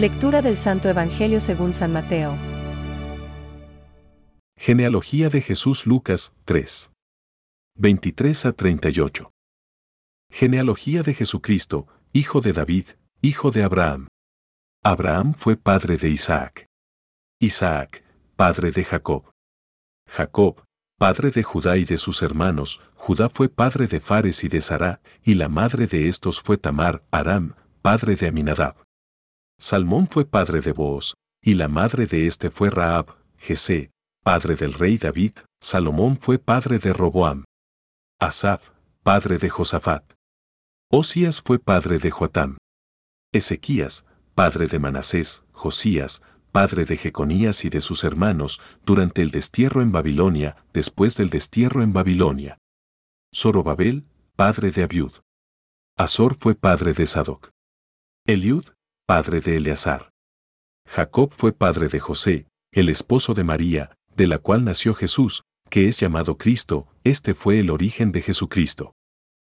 Lectura del Santo Evangelio según San Mateo. Genealogía de Jesús Lucas 3. 23 a 38. Genealogía de Jesucristo, hijo de David, hijo de Abraham. Abraham fue padre de Isaac. Isaac, padre de Jacob. Jacob, padre de Judá y de sus hermanos, Judá fue padre de Fares y de Sará, y la madre de estos fue Tamar, Aram, padre de Aminadab. Salmón fue padre de Booz, y la madre de éste fue Raab, Jesé, padre del rey David, Salomón fue padre de Roboam. Asaf, padre de Josafat. Osías fue padre de Joatam. Ezequías, padre de Manasés, Josías, padre de Jeconías y de sus hermanos, durante el destierro en Babilonia, después del destierro en Babilonia. Zorobabel, padre de Abiud. Azor fue padre de Sadoc. Eliud, padre de Eleazar. Jacob fue padre de José, el esposo de María, de la cual nació Jesús, que es llamado Cristo, este fue el origen de Jesucristo.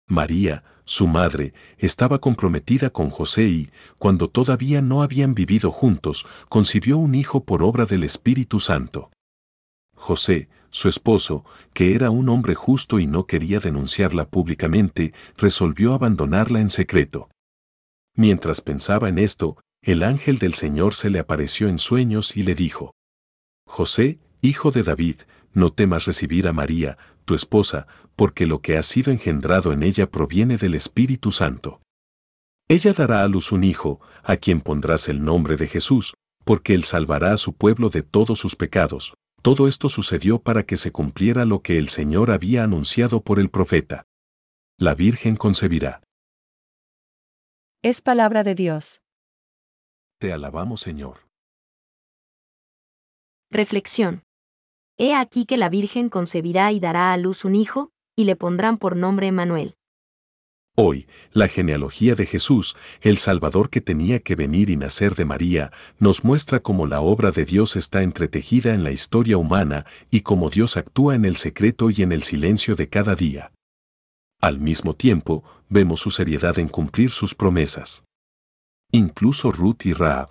María, su madre, estaba comprometida con José y, cuando todavía no habían vivido juntos, concibió un hijo por obra del Espíritu Santo. José, su esposo, que era un hombre justo y no quería denunciarla públicamente, resolvió abandonarla en secreto. Mientras pensaba en esto, el ángel del Señor se le apareció en sueños y le dijo, José, hijo de David, no temas recibir a María, tu esposa, porque lo que ha sido engendrado en ella proviene del Espíritu Santo. Ella dará a luz un hijo, a quien pondrás el nombre de Jesús, porque él salvará a su pueblo de todos sus pecados. Todo esto sucedió para que se cumpliera lo que el Señor había anunciado por el profeta. La Virgen concebirá. Es palabra de Dios. Te alabamos, Señor. Reflexión. He aquí que la Virgen concebirá y dará a luz un hijo, y le pondrán por nombre Emanuel. Hoy, la genealogía de Jesús, el Salvador que tenía que venir y nacer de María, nos muestra cómo la obra de Dios está entretejida en la historia humana y cómo Dios actúa en el secreto y en el silencio de cada día. Al mismo tiempo, vemos su seriedad en cumplir sus promesas. Incluso Ruth y Raab.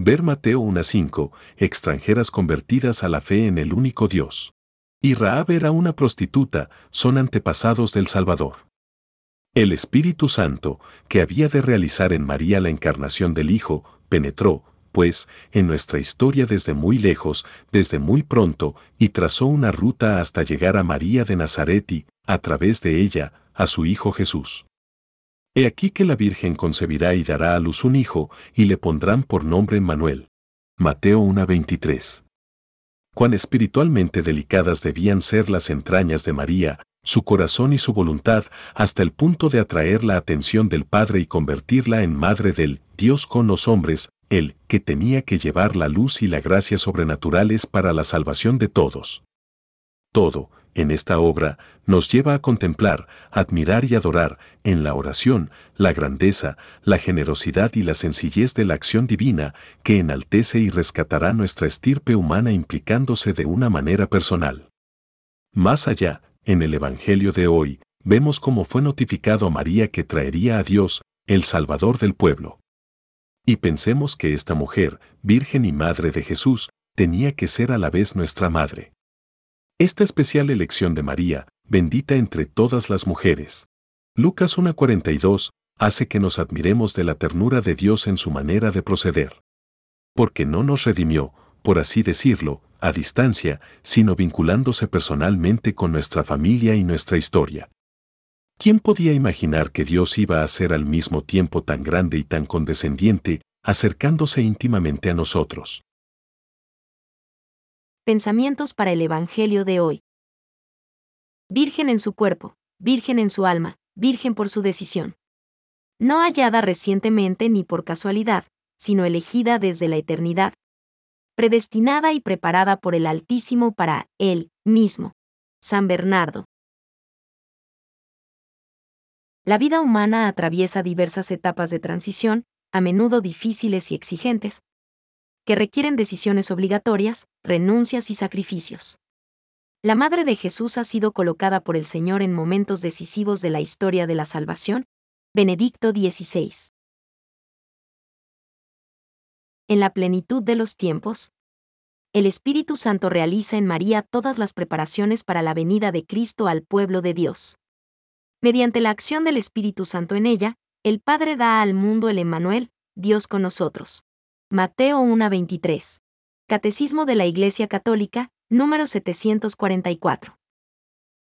Ver Mateo 1.5, extranjeras convertidas a la fe en el único Dios. Y Raab era una prostituta, son antepasados del Salvador. El Espíritu Santo, que había de realizar en María la encarnación del Hijo, penetró, pues, en nuestra historia desde muy lejos, desde muy pronto, y trazó una ruta hasta llegar a María de Nazaret y, a través de ella, a su Hijo Jesús. He aquí que la Virgen concebirá y dará a luz un hijo, y le pondrán por nombre Manuel. Mateo 1:23. Cuán espiritualmente delicadas debían ser las entrañas de María, su corazón y su voluntad, hasta el punto de atraer la atención del Padre y convertirla en madre del Dios con los hombres, el que tenía que llevar la luz y la gracia sobrenaturales para la salvación de todos. Todo, en esta obra, nos lleva a contemplar, admirar y adorar, en la oración, la grandeza, la generosidad y la sencillez de la acción divina que enaltece y rescatará nuestra estirpe humana implicándose de una manera personal. Más allá, en el Evangelio de hoy, vemos cómo fue notificado a María que traería a Dios, el Salvador del pueblo. Y pensemos que esta mujer, Virgen y Madre de Jesús, tenía que ser a la vez nuestra Madre. Esta especial elección de María, bendita entre todas las mujeres. Lucas 1.42, hace que nos admiremos de la ternura de Dios en su manera de proceder. Porque no nos redimió, por así decirlo, a distancia, sino vinculándose personalmente con nuestra familia y nuestra historia. ¿Quién podía imaginar que Dios iba a ser al mismo tiempo tan grande y tan condescendiente, acercándose íntimamente a nosotros? Pensamientos para el Evangelio de hoy. Virgen en su cuerpo, virgen en su alma, virgen por su decisión. No hallada recientemente ni por casualidad, sino elegida desde la eternidad. Predestinada y preparada por el Altísimo para Él mismo. San Bernardo. La vida humana atraviesa diversas etapas de transición, a menudo difíciles y exigentes, que requieren decisiones obligatorias, renuncias y sacrificios. La Madre de Jesús ha sido colocada por el Señor en momentos decisivos de la historia de la salvación. Benedicto XVI. En la plenitud de los tiempos, el Espíritu Santo realiza en María todas las preparaciones para la venida de Cristo al pueblo de Dios. Mediante la acción del Espíritu Santo en ella, el Padre da al mundo el Emmanuel, Dios con nosotros. Mateo 1:23. Catecismo de la Iglesia Católica, número 744.